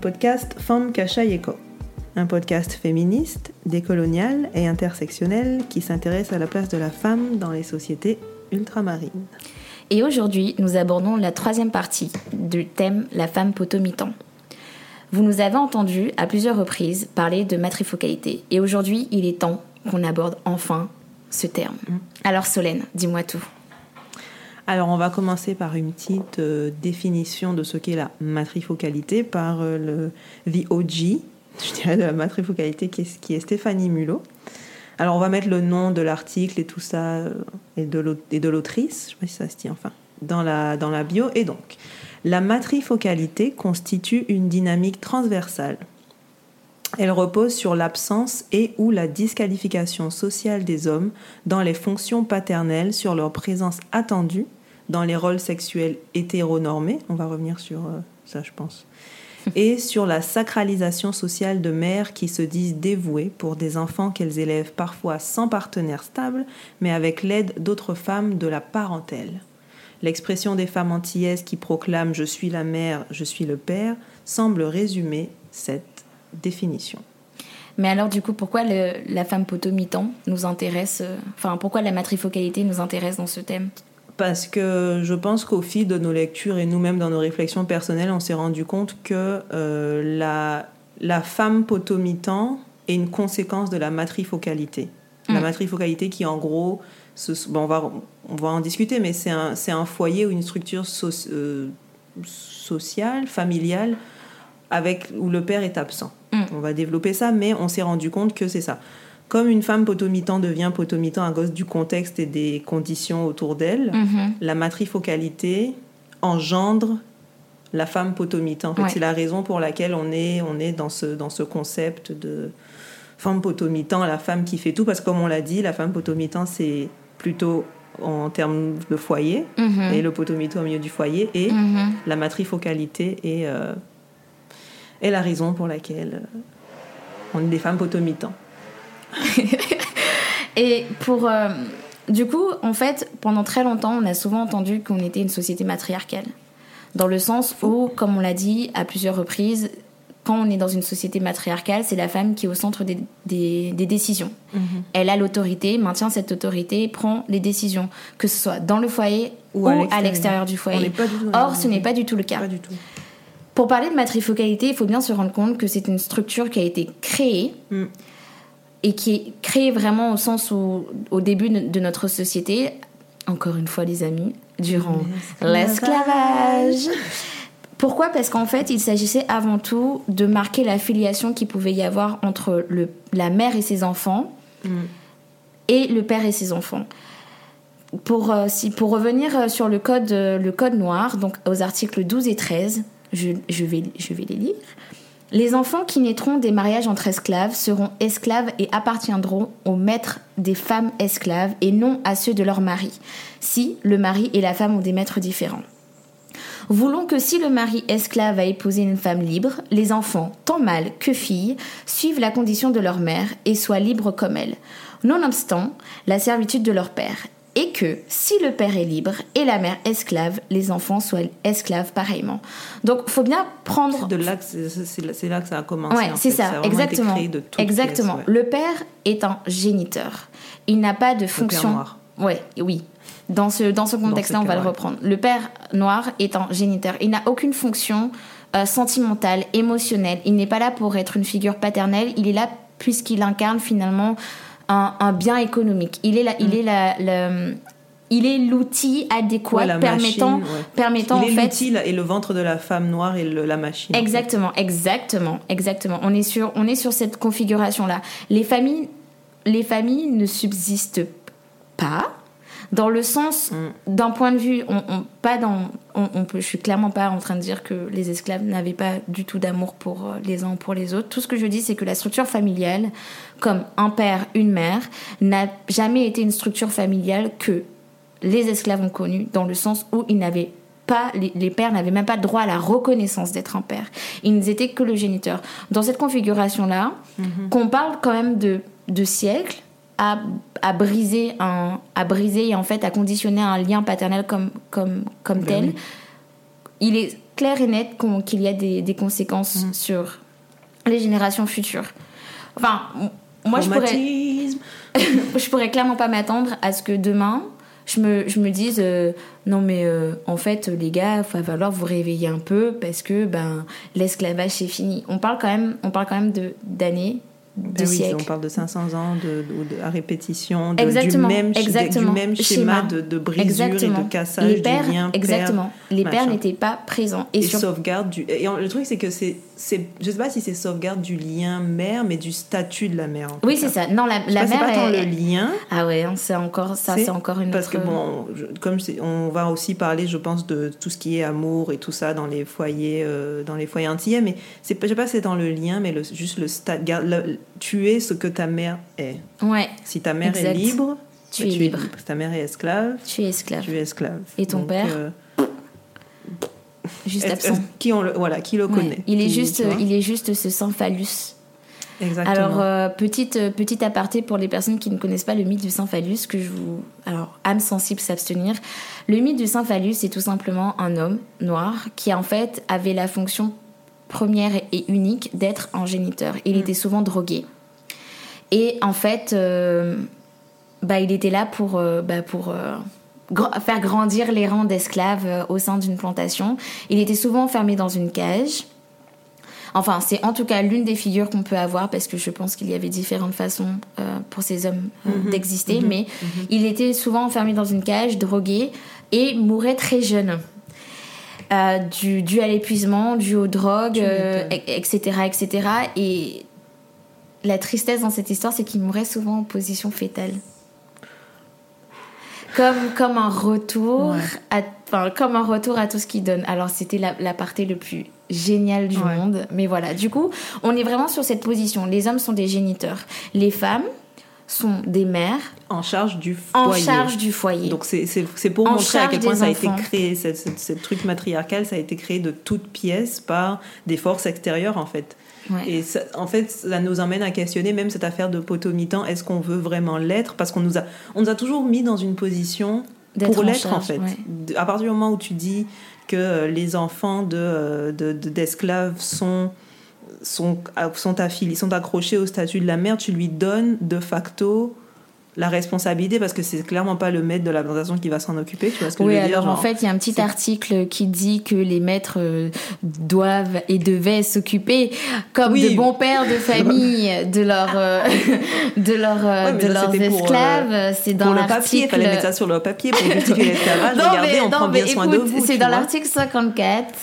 Podcast Femme Yeko, un podcast féministe, décolonial et intersectionnel qui s'intéresse à la place de la femme dans les sociétés ultramarines. Et aujourd'hui, nous abordons la troisième partie du thème La femme potomitan. Vous nous avez entendu à plusieurs reprises parler de matrifocalité et aujourd'hui, il est temps qu'on aborde enfin ce terme. Mm. Alors Solène, dis-moi tout. Alors, on va commencer par une petite euh, définition de ce qu'est la matrifocalité par euh, le VOG, je dirais de la matrifocalité, qui est, qui est Stéphanie Mulot. Alors, on va mettre le nom de l'article et tout ça, euh, et de l'autrice, je ne sais pas si ça se dit enfin, dans la, dans la bio. Et donc, la matrifocalité constitue une dynamique transversale. Elle repose sur l'absence et ou la disqualification sociale des hommes dans les fonctions paternelles, sur leur présence attendue dans les rôles sexuels hétéronormés, on va revenir sur euh, ça je pense, et sur la sacralisation sociale de mères qui se disent dévouées pour des enfants qu'elles élèvent parfois sans partenaire stable, mais avec l'aide d'autres femmes de la parentèle. L'expression des femmes antillaises qui proclament Je suis la mère, je suis le père semble résumer cette définition. Mais alors, du coup, pourquoi la femme potomitan nous intéresse, euh, enfin, pourquoi la matrifocalité nous intéresse dans ce thème? Parce que je pense qu'au fil de nos lectures et nous-mêmes dans nos réflexions personnelles, on s'est rendu compte que euh, la, la femme potomitan est une conséquence de la matrifocalité. La mm. matrifocalité qui, en gros, bon, on, va, on va en discuter, mais c'est un, un, foyer ou une structure euh, sociale, familiale, avec, où le père est absent. Mm. On va développer ça, mais on s'est rendu compte que c'est ça comme une femme potomitan devient potomitan à cause du contexte et des conditions autour d'elle, mhm. la matrifocalité engendre la femme potomitan. En c'est la raison pour laquelle on est, on est dans, ce, dans ce concept de femme potomitan, la femme qui fait tout, parce que comme on l'a dit, la femme potomitan, c'est plutôt en termes de foyer, mhm. et le potomitan au milieu du foyer, et mhm. la matrifocalité est, euh, est la raison pour laquelle euh, on est des femmes potomitans. et pour. Euh, du coup, en fait, pendant très longtemps, on a souvent entendu qu'on était une société matriarcale. Dans le sens où, comme on l'a dit à plusieurs reprises, quand on est dans une société matriarcale, c'est la femme qui est au centre des, des, décisions. Mhm. Elle a l'autorité, maintient cette autorité, prend les décisions, que ce soit dans le foyer ou, à l'extérieur du foyer. Or, ce n'est pas du tout le cas. du tout. Pour parler de matrifocalité, il faut bien se rendre compte que c'est une structure qui a été créée. Mm et qui est créé vraiment au sens où, au début de notre société, encore une fois les amis, durant l'esclavage. Pourquoi? Parce qu'en fait, il s'agissait avant tout de marquer la filiation qu'il pouvait y avoir entre le, la mère et ses enfants mm. et le père et ses enfants. Pour, euh, si, pour revenir euh, sur le code, euh, le code noir, donc aux articles 12 et 13, je, je, vais, je vais les lire. Les enfants qui naîtront des mariages entre esclaves seront esclaves et appartiendront aux maîtres des femmes esclaves et non à ceux de leur mari, si le mari et la femme ont des maîtres différents. Voulons que si le mari esclave a épousé une femme libre, les enfants, tant mâles que filles, suivent la condition de leur mère et soient libres comme elle, nonobstant la servitude de leur père, et que si le père est libre et la mère esclave, les enfants soient esclaves pareillement. Donc, faut bien prendre. De là, c'est là que ça a commencé. Ouais, c'est ça, exactement. exactement. Le père est un géniteur. Il n'a pas de fonction. Le père noir. Ouais, oui. Dans ce dans ce contexte-là, on va le reprendre. Le père noir est un géniteur. Il n'a aucune fonction euh, sentimentale, émotionnelle. Il n'est pas là pour être une figure paternelle. Il est là puisqu'il incarne finalement un, bien économique. Il est la, il mm. est la, il est l'outil adéquat permettant, permettant il est l'outil et le ventre de la femme noire et la machine. Exactement, exactement, exactement. On est sur, on est sur cette configuration là. Les familles, les familles ne subsistent pas dans le sens mm. d'un point de vue, on, pas dans, on, peut, je suis clairement pas en train de dire que les esclaves n'avaient pas du tout d'amour pour euh, les uns pour les autres. Tout ce que je dis, c'est que la structure familiale, comme un père, une mère, n'a jamais été une structure familiale que les esclaves ont connue, dans le sens où ils n'avaient pas, les, pères n'avaient même pas droit à la reconnaissance d'être un père. Ils n'étaient que le géniteur. Dans cette configuration-là, mm-hmm. qu'on parle quand même de, de siècles, à, à, briser un, à briser et en fait à conditionner un lien paternel comme, comme, comme ben tel. Il est clair et net qu'il y a des, conséquences mm. sur les générations futures. Enfin, moi, je pourrais, je pourrais clairement pas m'attendre à ce que demain, je me, je me dise euh, non mais euh, en fait les gars il va falloir vous réveiller un peu parce que ben l'esclavage c'est fini on parle quand même on parle quand même de d'années ben oui, on parle de 500 ans de, de, à répétition de, du, même, du même schéma, de, de brisure et de cassage les pères, du lien exactement. Les pères n'étaient pas présents. Et, sauvegarde du et le truc c'est que c'est je sais pas si c'est sauvegarde du lien mère mais du statut de la mère oui c'est ça non la, la mère c'est pas tant le lien ah ouais hein, c'est encore ça c'est encore une parce que bon comme on va aussi parler je pense de tout ce qui est amour et tout ça dans les foyers euh, dans les foyers antillais mais c'est je sais pas si c'est dans le lien mais le, juste le stade tu es ce que ta mère est. Ouais. Si ta mère est libre, tu, es, libre. Si ta mère est esclave, tu es esclave. Tu es esclave. Et ton père euh, Juste absent. Qui, on le, voilà, qui le connaît il, est juste, il est juste ce sang phallus. Exactement. Alors, euh, petite, euh, petite aparté pour les personnes qui ne connaissent pas le mythe du saint phallus, que je vous. Alors, âme sensible s'abstenir. Le mythe du saint phallus, c'est tout simplement un homme noir qui, en fait, avait la fonction première et unique d'être un géniteur. Il mm. était souvent drogué. Et en fait, euh, bah, il était là pour, euh, bah, pour euh, faire grandir les rangs d'esclaves au sein d'une plantation. Il était souvent enfermé dans une cage. Enfin, c'est en tout cas l'une des figures qu'on peut avoir parce que je pense qu'il y avait différentes façons pour ces hommes mm-hmm. d'exister. Mm-hmm. Mais mm-hmm. il était souvent enfermé dans une cage, drogué et mourait très jeune. Euh, du, dû à l'épuisement, dû aux drogues, etc., euh, etc. Et la tristesse dans cette histoire, c'est qu'il mourait souvent en position fétale. Comme, comme un retour à, enfin, comme un retour à tout ce qu'il donne. Alors c'était la, la, partie le plus géniale du monde. Mais voilà, du coup, on est vraiment sur cette position. Les hommes sont des géniteurs. Les femmes, sont des mères en charge du foyer. En charge du foyer. Donc c'est pour montrer à quel point ça a été créé, ce truc matriarcal, ça a été créé de toutes pièces par des forces extérieures en fait. Et en fait, ça nous emmène à questionner même cette affaire de potomitan. Est-ce qu'on veut vraiment l'être? Parce qu'on nous a, on nous a toujours mis dans une position pour l'être en fait. À partir du moment où tu dis que euh, les enfants de d'esclaves de, sont sont, sont affiliés, sont accrochés au statut de la mère, tu lui donnes de facto la responsabilité parce que c'est clairement pas le maître de la plantation qui va s'en occuper. Tu vois ce que oui, je veux alors en fait, il y a un petit article qui dit que les maîtres euh, doivent et devaient s'occuper comme de bons pères de famille de leur euh, de leur euh, de leurs esclaves. c'est dans l'article. Il fallait mettre ça sur le papier pour justifier l'esclavage. Regardez, on prend bien soin de vous. C'est dans l'article 54.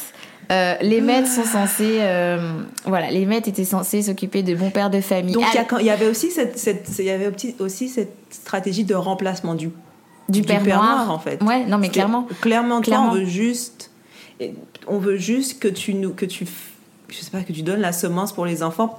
Euh, les maîtres sont censés, euh, voilà, les maîtres étaient censés s'occuper de bons pères de famille. Donc il y, avait aussi cette, il y avait aussi cette stratégie de remplacement du du, père, noir. en fait. Ouais, non mais clairement. Clairement, clairement. on veut juste, on veut juste que tu nous, que tu, je sais pas, que tu donnes la semence pour les enfants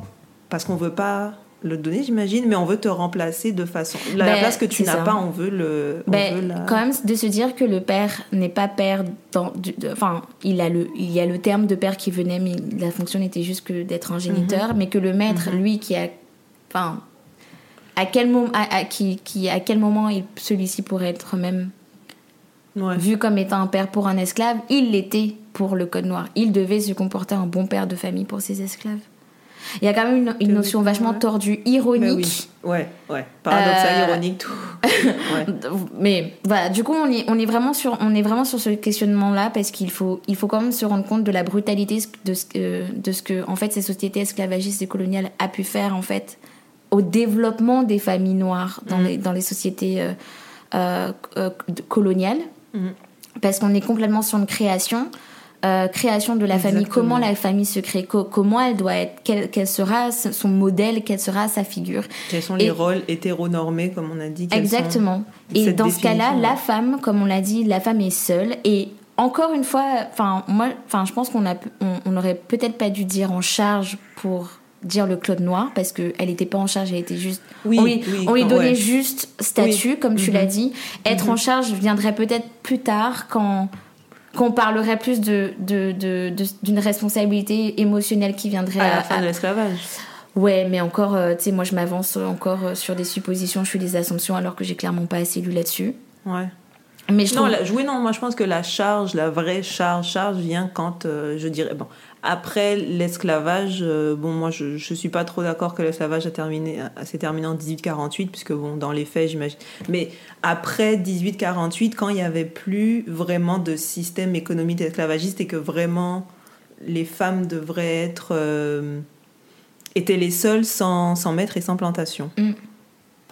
parce qu'on veut pas le donner, j'imagine, mais on veut te remplacer de façon. La, ben, place que tu n'as pas, on veut le. Ben, Quand même, de se dire que le père n'est pas père. Dans, enfin, il, a le, il y a le terme de père qui venait, mais la fonction n'était juste que d'être un géniteur, mhm. mais que le maître, mhm. lui, qui a. Enfin. À quel, moment, à, qui, qui, à quel moment celui-ci pourrait être même vu comme étant un père pour un esclave, il l'était pour le code noir. Il devait se comporter en bon père de famille pour ses esclaves. Il y a quand même une, notion vachement tordue, ironique. oui. Ouais, ouais. Paradoxal, euh, ironique, tout. Mais voilà, du coup, on est, on est, vraiment, sur, on est vraiment sur ce questionnement-là parce qu'il faut, il faut quand même se rendre compte de la brutalité de ce que, de ce que en fait, ces sociétés esclavagistes et coloniales a pu faire en fait au développement des familles noires dans, mm. les, dans les sociétés euh, euh, coloniales. Mm. Parce qu'on est complètement sur une création euh, création de la famille, comment la famille se crée, comment elle doit être, quel, sera son modèle, quelle sera sa figure. Quels sont les rôles hétéronormés, comme on a dit. Exactement. Et dans ce cas-là, la femme, comme on l'a dit, la femme est seule et encore une fois, enfin moi, enfin je pense qu'on a, on, aurait peut-être pas dû dire en charge pour dire le Claude Noir parce qu'elle n'était pas en charge, elle était juste. Oui, on lui, donnait juste statut, comme tu l'as mhm. dit. Être mhm. en charge viendrait peut-être plus tard quand qu'on parlerait plus de, d'une responsabilité émotionnelle qui viendrait à la fin de l'esclavage. Ouais, mais encore, euh, tu sais, moi je m'avance encore euh, sur des suppositions, je fais des assumptions alors que j'ai clairement pas assez lu là-dessus. Ouais. Mais je non, trouve... non, moi je pense que la charge, la vraie charge, charge vient quand, euh, je dirais, bon, après l'esclavage, euh, bon, moi je ne suis pas trop d'accord que l'esclavage a terminé, s'est terminé en 1848, puisque bon, dans les faits, j'imagine. Mais après 1848, quand il n'y avait plus vraiment de système économique esclavagiste et que vraiment les femmes devraient être. Euh, étaient les seules sans, sans maître et sans plantation. Mm.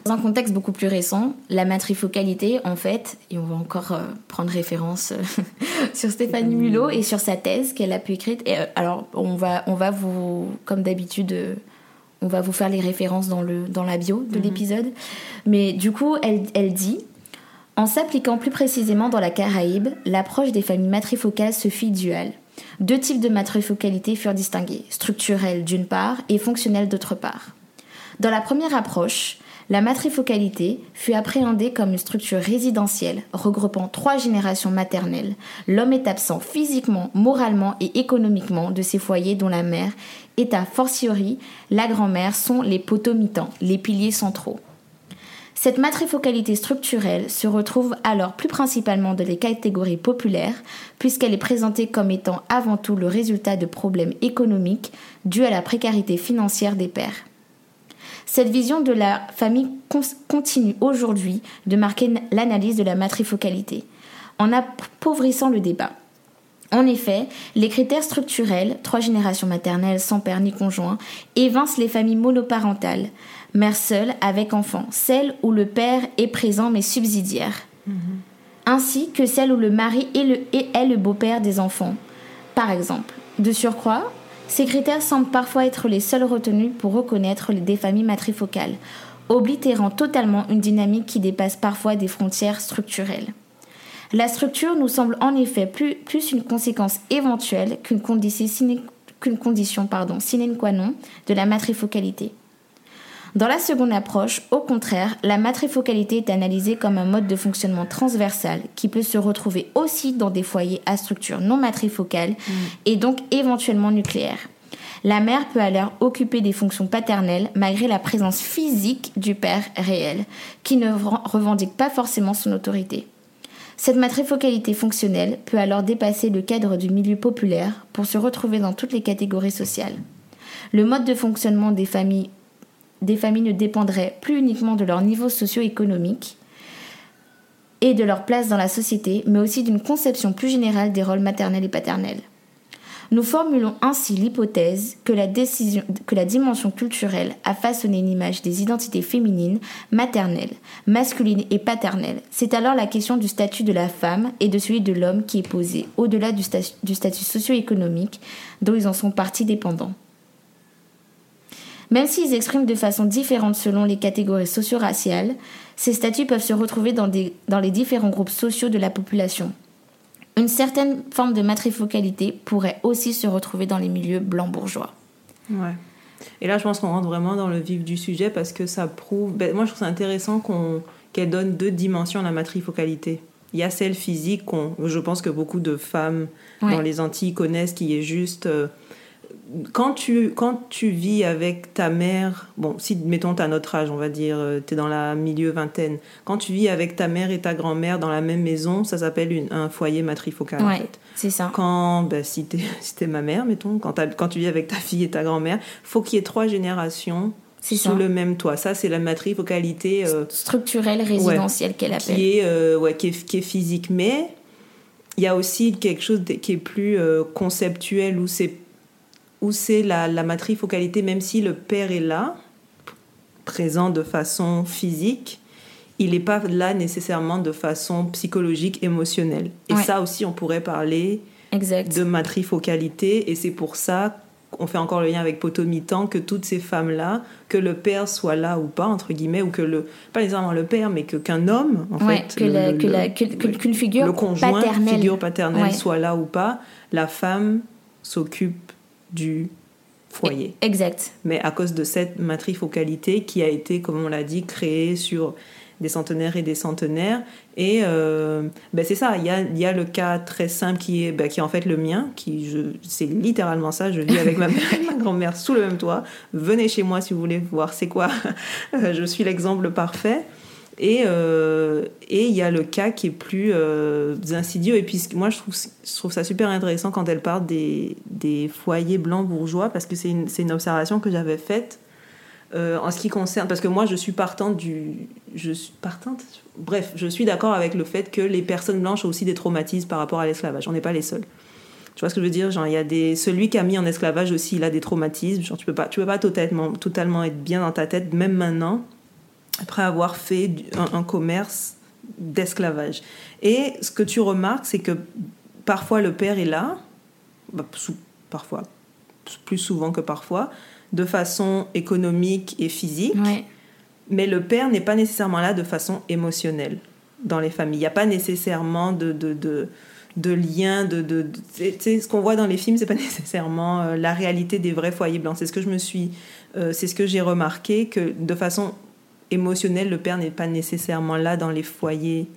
Dans un contexte beaucoup plus récent, la matrifocalité, en fait, et on va encore euh, prendre référence euh, sur Stéphanie Mulot et sur sa thèse qu'elle a pu écrire. Et, euh, alors, on va, on va vous, comme d'habitude, on va vous faire les références dans, le, dans la bio de mhm. l'épisode. Mais du coup, elle, elle dit En s'appliquant plus précisément dans la Caraïbe, l'approche des familles matrifocales se fit duale. Deux types de matrifocalité furent distingués, structurelle d'une part et fonctionnelle d'autre part. Dans la première approche, la matrifocalité fut appréhendée comme une structure résidentielle regroupant trois générations maternelles. L'homme est absent physiquement, moralement et économiquement de ces foyers dont la mère et à fortiori la grand-mère sont les potomitans, les piliers centraux. Cette matrifocalité structurelle se retrouve alors plus principalement dans les catégories populaires, puisqu'elle est présentée comme étant avant tout le résultat de problèmes économiques dus à la précarité financière des pères. Cette vision de la famille continue aujourd'hui de marquer l'analyse de la matrifocalité, en appauvrissant le débat. En effet, les critères structurels, trois générations maternelles sans père ni conjoint, évincent les familles monoparentales, mère seule avec enfant, celles où le père est présent mais subsidiaire, mm-hmm. ainsi que celles où le mari est le, est le beau-père des enfants, par exemple. De surcroît, ces critères semblent parfois être les seuls retenus pour reconnaître des familles matrifocales, oblitérant totalement une dynamique qui dépasse parfois des frontières structurelles. La structure nous semble en effet plus, une conséquence éventuelle qu'une condition, sine qua non de la matrifocalité. Dans la seconde approche, au contraire, la matrifocalité est analysée comme un mode de fonctionnement transversal qui peut se retrouver aussi dans des foyers à structure non matrifocale mm. et donc éventuellement nucléaire. La mère peut alors occuper des fonctions paternelles malgré la présence physique du père réel, qui ne revendique pas forcément son autorité. Cette matrifocalité fonctionnelle peut alors dépasser le cadre du milieu populaire pour se retrouver dans toutes les catégories sociales. Le mode de fonctionnement des familles des familles ne dépendraient plus uniquement de leur niveau socio-économique et de leur place dans la société, mais aussi d'une conception plus générale des rôles maternels et paternels. Nous formulons ainsi l'hypothèse que la, dimension culturelle a façonné une image des identités féminines, maternelles, masculines et paternelles. C'est alors la question du statut de la femme et de celui de l'homme qui est posée, au-delà du, du statut socio-économique dont ils en sont partie dépendants. Même s'ils expriment de façon différente selon les catégories socio-raciales, ces statuts peuvent se retrouver dans, dans les différents groupes sociaux de la population. Une certaine forme de matrifocalité pourrait aussi se retrouver dans les milieux blancs bourgeois. Ouais. Et là, je pense qu'on rentre vraiment dans le vif du sujet parce que ça prouve. Ben, moi, je trouve ça intéressant qu'elle donne deux dimensions à la matrifocalité. Il y a celle physique, je pense que beaucoup de femmes dans les Antilles connaissent, qui est juste. Euh, quand tu, quand tu vis avec ta mère, bon, si mettons à notre âge, on va dire, euh, tu es dans la milieu vingtaine, quand tu vis avec ta mère et ta grand-mère dans la même maison, ça s'appelle un foyer matrifocal. en fait. c'est ça. Quand, ben, si tu es, ma mère, mettons, quand, quand tu vis avec ta fille et ta grand-mère, faut qu'il y ait trois générations sous le même toit. Ça, c'est la matrifocalité euh, structurelle résidentielle qu'elle appelle. Qui est, euh, ouais, qui est, qui est, physique. Mais il y a aussi quelque chose qui est plus conceptuel où c'est où c'est la, la matrifocalité, même si le père est là, présent de façon physique, il n'est pas là nécessairement de façon psychologique, émotionnelle. Et ça aussi, on pourrait parler de matrifocalité, et c'est pour ça qu'on fait encore le lien avec Potomitan, que toutes ces femmes-là, que le père soit là ou pas, entre guillemets, ou que le, pas nécessairement le père, mais que qu'un homme, en fait, qu'une figure le conjoint, paternelle, figure paternelle soit là ou pas, la femme s'occupe du foyer. Exact. Mais à cause de cette matrifocalité qui a été, comme on l'a dit, créée sur des centenaires et des centenaires. Et euh, ben c'est ça, il y a, y a, le cas très simple qui est, ben qui est en fait le mien, qui c'est littéralement ça, je vis avec ma mère et ma grand-mère sous le même toit. Venez chez moi si vous voulez voir c'est quoi. je suis l'exemple parfait. Et euh, et il y a le cas qui est plus euh, insidieux. Et puis moi, je trouve, je trouve ça super intéressant quand elle parle des, des foyers blancs bourgeois, parce que c'est une, une, observation que j'avais faite euh, en ce qui concerne... Parce que moi, je suis partante du... Je suis partante? Bref, je suis d'accord avec le fait que les personnes blanches ont aussi des traumatismes par rapport à l'esclavage. On n'est pas les seuls. Tu vois ce que je veux dire? Genre, y a des... Celui qui a mis en esclavage aussi, il a des traumatismes. Genre, tu peux pas, tu peux pas totalement, totalement être bien dans ta tête, même maintenant, après avoir fait un, un commerce d'esclavage. Et ce que tu remarques, c'est que parfois le père est là, bah, parfois, plus souvent que parfois, de façon économique et physique, mais le père n'est pas nécessairement là de façon émotionnelle dans les familles. Il n'y a pas nécessairement de, de, de, de lien, de, de, ce qu'on voit dans les films, c'est pas nécessairement euh, la réalité des vrais foyers blancs. C'est ce que je me suis, euh, c'est ce que j'ai remarqué que de façon émotionnelle, le père n'est pas nécessairement là dans les foyers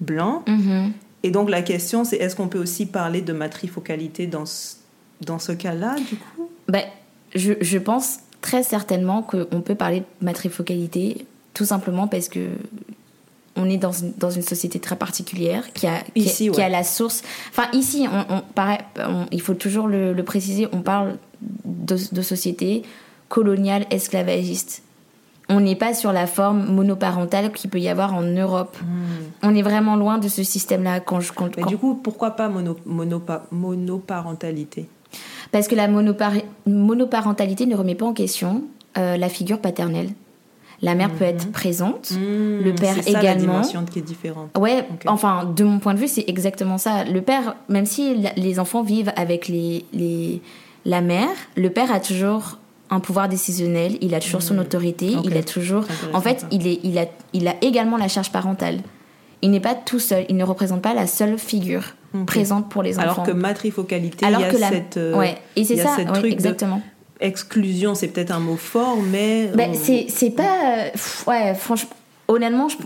blancs. Mm-hmm. Et donc la question, c'est est-ce qu'on peut aussi parler de matrifocalité dans ce, dans ce cas-là, du coup? Ben, je, je, pense très certainement qu'on peut parler de matrifocalité, tout simplement parce que on est dans une, dans une société très particulière qui a, qui, ici, a, ouais. qui a la source. Enfin, ici, on, on, paraît, on, il faut toujours le, le, préciser, on parle de, de société coloniale esclavagiste. On n'est pas sur la forme monoparentale qu'il peut y avoir en Europe. Mmh. On est vraiment loin de ce système-là. Quand je, quand, Mais quand... du coup, pourquoi pas mono, monopa, monoparentalité? Parce que la monopar monoparentalité ne remet pas en question euh, la figure paternelle. La mère mmh. peut être présente, mmh, le père ça, également. La dimension qui est différente. Ouais, okay. enfin, de mon point de vue, c'est exactement ça. Le père, même si les enfants vivent avec les, les, la mère, le père a toujours un pouvoir décisionnel, il a toujours mmh. son autorité, okay. il a toujours... En fait, il, est, il, a, il a également la charge parentale. Il n'est pas tout seul, il ne représente pas la seule figure okay. présente pour les enfants. Alors que matrifocalité, Alors il y a que la... cette... Euh, ouais, et c'est ça, ouais, exactement. Exclusion, c'est peut-être un mot fort, mais... Ben, on... C'est pas... Ouais, franchement, honnêtement, je...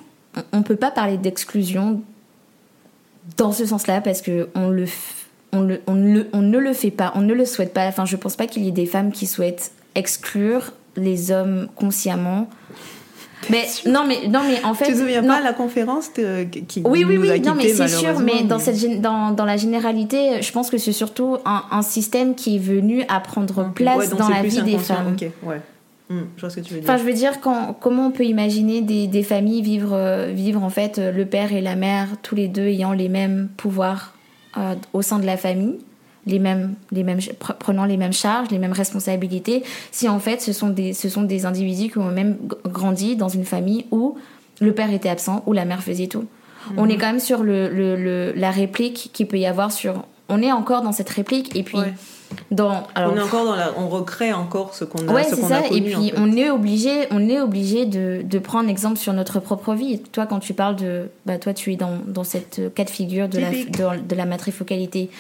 on peut pas parler d'exclusion dans ce sens-là, parce que on le... On, le, on, le, on ne le fait pas, on ne le souhaite pas. Enfin, je pense pas qu'il y ait des femmes qui souhaitent exclure les hommes consciemment. Mais non, mais non, mais en fait. Tu te souviens non. pas la conférence qui Oui, oui, nous oui. a quitté, non, mais c'est sûr. Mais, mais dans cette dans, dans la généralité, je pense que c'est surtout un, un, système qui est venu à prendre okay. place ouais, dans la vie des femmes. Ouais. Mmh, je vois ce que tu veux dire. Enfin, je veux dire, quand, comment on peut imaginer des, des familles vivre, euh, vivre en fait le père et la mère tous les deux ayant les mêmes pouvoirs? Euh, au sein de la famille les mêmes, les mêmes, prenant les mêmes charges, les mêmes responsabilités, si en fait ce sont des, ce sont des individus qui ont même grandi dans une famille où le père était absent, où la mère faisait tout. On est quand même sur le, le, le, la réplique qu'il peut y avoir sur... On est encore dans cette réplique et puis... Ouais. Dans, alors, on est encore dans la, on recrée encore ce qu'on a, ouais, ce qu'on a connu, et puis en fait. on est obligé, on est obligé de, de prendre exemple sur notre propre vie. Toi, quand tu parles de, bah toi, tu es dans, dans cette cas de figure de Typique. la, de, de la matrifocalité.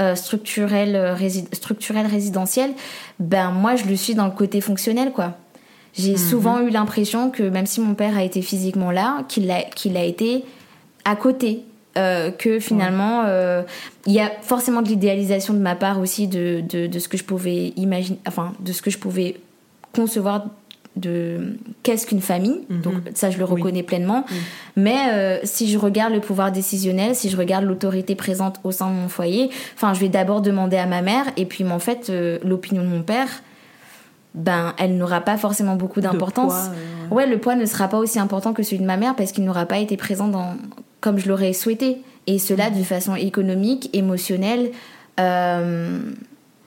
Euh, structurel, euh, rési structurel résidentiel, ben moi je le suis dans le côté fonctionnel quoi. J'ai Mhm. mmh. souvent eu l'impression que même si mon père a été physiquement là, qu'il a, qu'il a été à côté. Euh, que finalement, il y a forcément de l'idéalisation de ma part aussi de, de, de, ce que je pouvais imaginer, enfin de ce que je pouvais concevoir de qu'est-ce qu'une famille. Mhm. Donc ça, je le reconnais Oui. pleinement. Oui. Mais euh, si je regarde le pouvoir décisionnel, si je regarde l'autorité présente au sein de mon foyer, enfin, je vais d'abord demander à ma mère, et puis, mais en fait, euh, l'opinion de mon père, ben, elle n'aura pas forcément beaucoup d'importance. Euh... Ouais, le poids ne sera pas aussi important que celui de ma mère parce qu'il n'aura pas été présent dans comme je l'aurais souhaité. Et cela de façon économique, émotionnelle. Euh,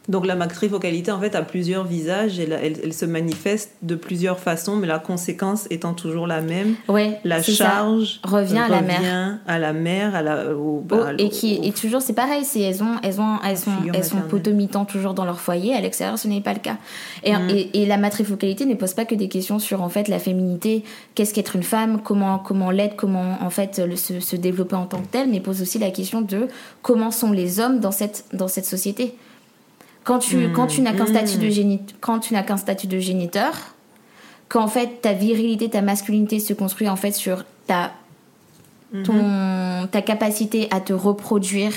donc la matrifocalité, en fait, a plusieurs visages et elle, elle, se manifeste de plusieurs façons, mais la conséquence étant toujours la même. Ouais, la charge ça. revient à la mère. à la mère, à la, au, oh, et qui au, et toujours c'est pareil, c'est elles ont elles ont elles sont elles sont potomitant toujours dans leur foyer. À l'extérieur, ce n'est pas le cas. Et, mm. et, et, la matrifocalité ne pose pas que des questions sur en fait la féminité, qu'est-ce qu'être une femme, comment comment l'être, comment en fait le, se, se développer en tant que telle, mais pose aussi la question de comment sont les hommes dans cette dans cette société quand tu, mmh, quand tu n'as qu'un mmh. statut de génit quand tu n'as qu'un statut de géniteur quand en fait ta virilité ta masculinité se construit en fait sur ta mmh. ton ta capacité à te reproduire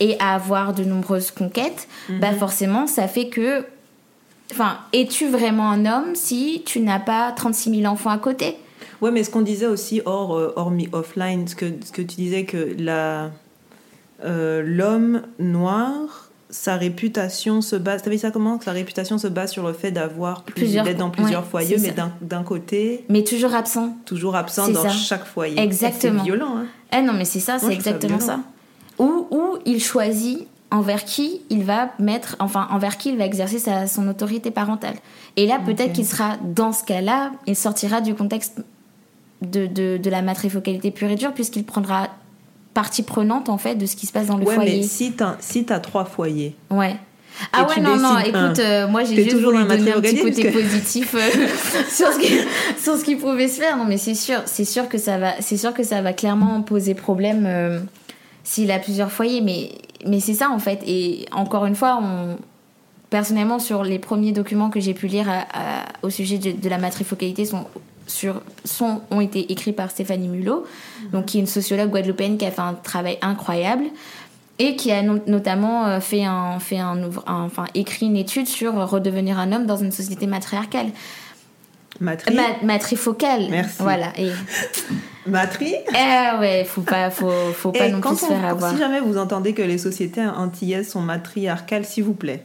et à avoir de nombreuses conquêtes bah forcément ça fait que enfin es-tu vraiment un homme si tu n'as pas 36 000 enfants à côté? Ouais, mais ce qu'on disait aussi hors, euh, hors offline, ce que, ce que tu disais que la, euh, l'homme noir, sa réputation se base. T'as vu ça comment? Sa réputation se base sur le fait d'avoir plusieurs, d'être dans plusieurs foyers, mais d'un, côté. Mais toujours absent. Toujours absent dans chaque foyer. Exactement. C'est violent. Hein. Eh non, mais c'est ça, c'est exactement ça. Ou, ou il choisit envers qui il va mettre, enfin envers qui il va exercer sa, son autorité parentale. Et là, peut-être qu'il sera dans ce cas-là, il sortira du contexte de, de, de la matrifocalité pure et dure, puisqu'il prendra partie prenante en fait de ce qui se passe dans le ouais, foyer. Mais si t'as si as trois foyers. Ouais. Ah ouais, non, non, écoute, euh, moi j'ai juste voulu donner un petit côté positif euh, sur, ce qui, sur ce qui pouvait se faire. Non, mais c'est sûr, c'est sûr que ça va, c'est sûr que ça va clairement poser problème euh, s'il a plusieurs foyers. Mais, mais c'est ça en fait. Et encore une fois, on, personnellement, sur les premiers documents que j'ai pu lire au sujet de, de la matrifocalité sont sur, sont, ont été écrits par Stéphanie Mulot, donc qui est une sociologue guadeloupéenne qui a fait un travail incroyable et qui a notamment euh, fait un, fait un, enfin, écrit une étude sur redevenir un homme dans une société matriarcale. Matri matrifocale. Merci. Voilà. Et... Matri Eh ouais, faut pas, faut, faut pas non plus se faire avoir. Si jamais vous entendez que les sociétés antillaises sont matriarcales, s'il vous plaît,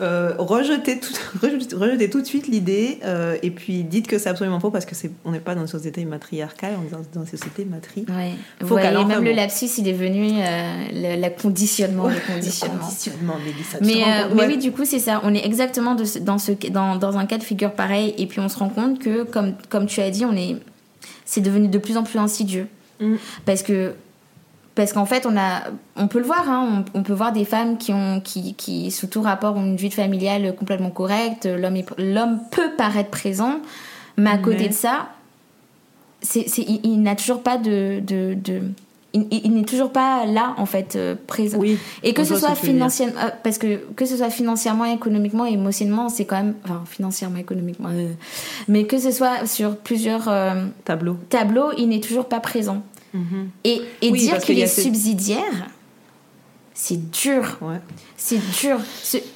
euh, rejetez, tout, rejetez, tout de suite l'idée euh, et puis dites que c'est absolument faux parce que c'est on n'est pas dans une société matriarcale, on est dans, une société matri. Ouais. Vous voyez, même le lapsus, il est venu euh, le, conditionnement, le conditionnement. Le conditionnement mais, mais oui, du coup, c'est ça. On est exactement de, dans, ce, dans, dans un cas de figure pareil et puis on se rend compte que, comme, comme tu as dit, on est, c'est devenu de plus en plus insidieux. Mm. Parce que parce qu'en fait, on, a, on peut le voir, hein, on, peut voir des femmes qui, ont, qui, qui, sous tout rapport, ont une vie familiale complètement correcte. L'homme peut paraître présent, mais à côté de ça, c'est il, n'a toujours pas de. de, de il, n'est toujours pas là en fait euh, présent oui, et que ce soit financièrement euh, parce que que ce soit financièrement économiquement émotionnellement c'est quand même enfin financièrement économiquement euh, mais que ce soit sur plusieurs tableaux tableaux il n'est toujours pas présent Mhm. Et, et dire qu'il est subsidiaire, c'est dur. C'est dur.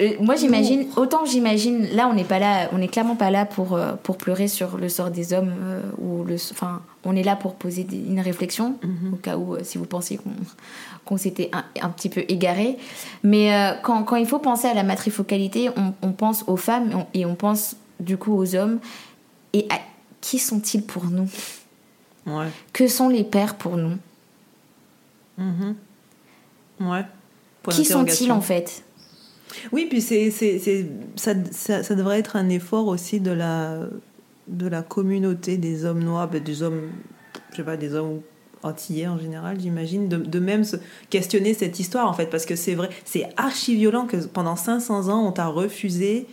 Euh, moi, j'imagine, autant j'imagine, là, on n'est pas là, on n'est clairement pas là pour, euh, pour pleurer sur le sort des hommes, euh, ou le, enfin, on est là pour poser une réflexion, mhm. au cas où, si vous pensiez qu'on s'était un, petit peu égaré. Mais quand, quand, il faut penser à la matrifocalité, on, on pense aux femmes et on pense du coup aux hommes. Et à, qui sont-ils pour nous? Que sont les pères pour nous mm-hmm. Ouais. Qui sont-ils en fait Oui, puis c'est, ça, ça, ça, devrait être un effort aussi de la, de la communauté des hommes noirs, ben, des hommes, je sais pas, des hommes antillais en général, j'imagine, de, de, même se questionner cette histoire en fait, parce que c'est vrai, c'est archi violent que pendant 500 ans on t'a refusé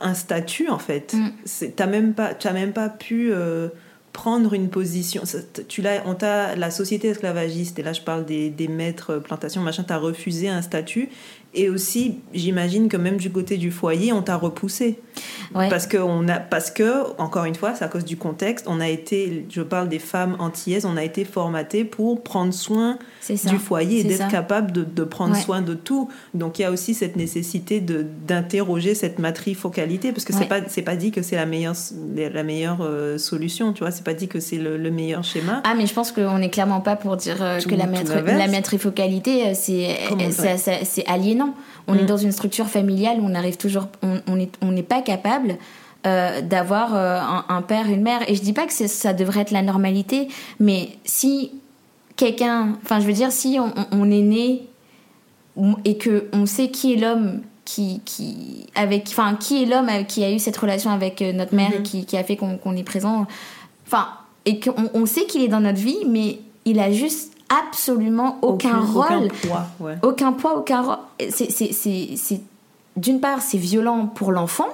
un statut en fait. Mm. T'as même pas, même pas pu euh, prendre une position. Tu on t'a la société esclavagiste et là je parle des, des maîtres plantations machin, t'as refusé un statut et aussi, j'imagine que même du côté du foyer, on t'a repoussé. Parce, que on a, parce que, encore une fois, c'est à cause du contexte, on a été, je parle des femmes antillaises, on a été formatées pour prendre soin du foyer et d'être capable de, de prendre soin de tout. Donc il y a aussi cette nécessité d'interroger cette matrifocalité, parce que c'est pas, pas dit que c'est la meilleure, la meilleure euh, solution, tu vois, c'est pas dit que c'est le, meilleur schéma. Ah, mais je pense qu'on n'est clairement pas pour dire euh, que la, la matrifocalité, euh, c'est aliénant on est mm. dans une structure familiale où on arrive toujours, on n'est on pas capable euh, d'avoir euh, un, père, une mère. Et je dis pas que ça devrait être la normalité, mais si quelqu'un, enfin je veux dire, si on, est né et que on sait qui est l'homme qui, qui avec, enfin qui est l'homme qui a eu cette relation avec euh, notre mère et mm-hmm. qui, a fait qu'on est présent, enfin et qu'on on sait qu'il est dans notre vie, mais il a juste absolument aucun, rôle. Aucun poids, Aucun poids, aucun rôle. C'est, d'une part, c'est violent pour l'enfant,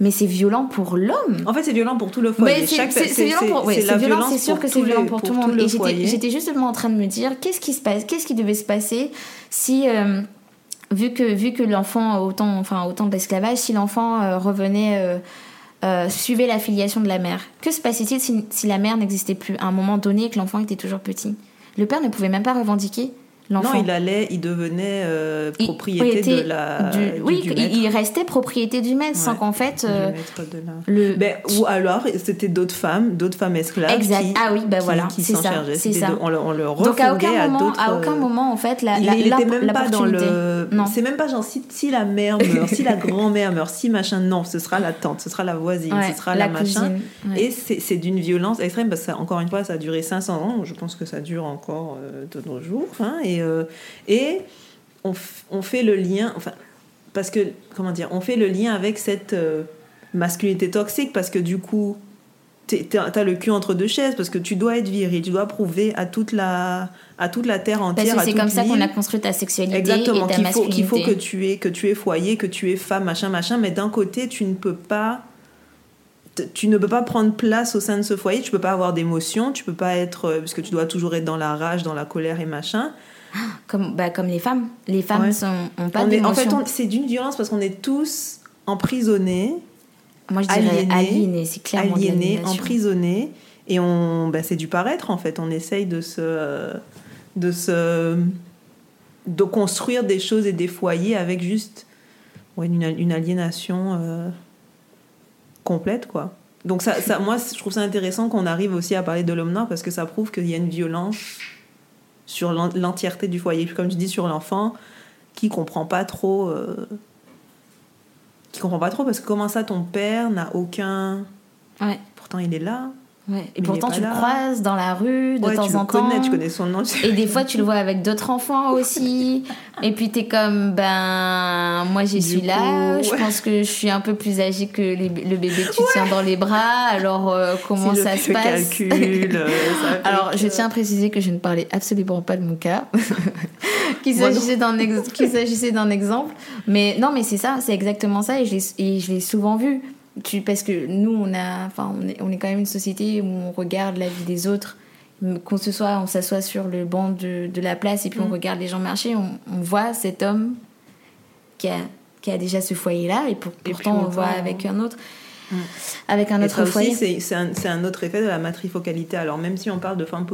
mais c'est violent pour l'homme. En fait, c'est violent pour tout le foyer. C'est violent pour, c'est sûr que c'est violent pour, tout le monde. Et j'étais justement en train de me dire, qu'est-ce qui se passe, qu'est-ce qui devait se passer si, euh, vu que vu que l'enfant autant, enfin autant d'esclavage, si l'enfant euh, revenait euh, suivait la filiation de la mère, que se passait-il si, si la mère n'existait plus à un moment donné et que l'enfant était toujours petit? Le père ne pouvait même pas revendiquer Non, il allait, il devenait euh, propriété de la. Du, oui, il, restait propriété du maître, sans qu'en fait. Euh, le... Ben, ou alors, c'était d'autres femmes, d'autres femmes esclaves. Exact. Qui, ah oui, ben voilà, c'est ça. C'est ça. on, le, on le Donc à aucun moment, à aucun moment, en fait, la, il, la, il était même pas dans le. C'est même pas genre si, si la mère meurt, si la grand-mère meurt, si machin. Non, ce sera la tante, ce sera la voisine, ce sera la, machin. Et c'est d'une violence extrême parce que encore une fois, ça a duré 500 ans. Je pense que ça dure encore euh, de nos jours. Hein, et euh, et, on, on, fait le lien, enfin, parce que, comment dire, on fait le lien avec cette euh, masculinité toxique, parce que du coup, t'as le cul entre deux chaises, parce que tu dois être viril, tu dois prouver à toute la, à toute la terre entière. Parce que c'est comme ça qu'on a construit ta sexualité Exactement, et ta qu'il qu'il faut que tu, aies, que tu es foyer, que tu es femme, machin, machin, mais d'un côté, tu ne peux pas tu ne peux pas prendre place au sein de ce foyer, tu peux pas avoir d'émotions, tu peux pas être euh, parce que tu dois toujours être dans la rage, dans la colère et machin. Comme, bah, comme les femmes. Les femmes sont, ont pas. En fait, c'est d'une violence parce qu'on est tous emprisonnés. Moi, je dirais aliénés, c'est clairement aliénés, emprisonnés. Et on, bah, c'est du paraître, en fait. On essaye de se, de se, de construire des choses et des foyers avec juste une, une, aliénation euh, complète, quoi. Donc ça, ça, moi, je trouve ça intéressant qu'on arrive aussi à parler de l'homme noir parce que ça prouve qu'il y a une violence sur l'entièreté du foyer. Comme tu dis sur l'enfant, qui comprend pas trop. Euh, qui comprend pas trop parce que comment ça ton père n'a aucun. Ouais. Pourtant il est là. Ouais. Et pourtant, tu le croises dans la rue de temps en temps. tu connais son nom. Et des fois, tu le vois avec d'autres enfants aussi. et puis, tu es comme, ben, moi, j'y suis là. Je pense que je suis un peu plus âgée que le bébé que tu tiens dans les bras. Alors, euh, comment ça se passe calcul, euh, Alors, je tiens à préciser que je ne parlais absolument pas de mon cas. qu'il s'agissait d'un exemple. Mais non, mais c'est ça, c'est exactement ça. Et je l'ai souvent vu tu, parce que nous, on, a, enfin, on, est, on est quand même une société où on regarde la vie des autres. Qu'on se soit, on s'assoit sur le banc de, de, la place et puis on mm. regarde les gens marcher, on, on, voit cet homme qui a, qui a déjà ce foyer-là et, pourtant on, voit avec un autre. Mm. Avec un autre foyer. C'est un, un, autre effet de la matrifocalité. Alors, même si on parle de femme,